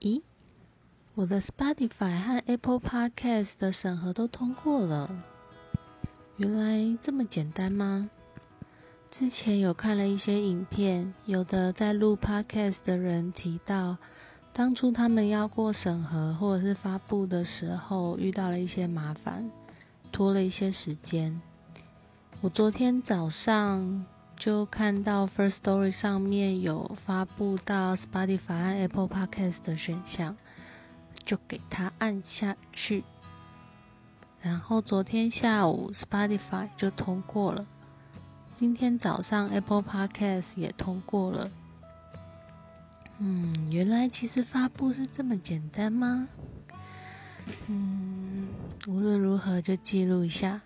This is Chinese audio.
咦，我的 Spotify 和 Apple Podcast 的审核都通过了，原来这么简单吗？之前有看了一些影片，有的在录 Podcast 的人提到，当初他们要过审核或者是发布的时候，遇到了一些麻烦，拖了一些时间。我昨天早上。就看到 First Story 上面有发布到 Spotify Apple Podcast 的选项，就给它按下去。然后昨天下午 Spotify 就通过了，今天早上 Apple Podcast 也通过了。嗯，原来其实发布是这么简单吗？嗯，无论如何就记录一下。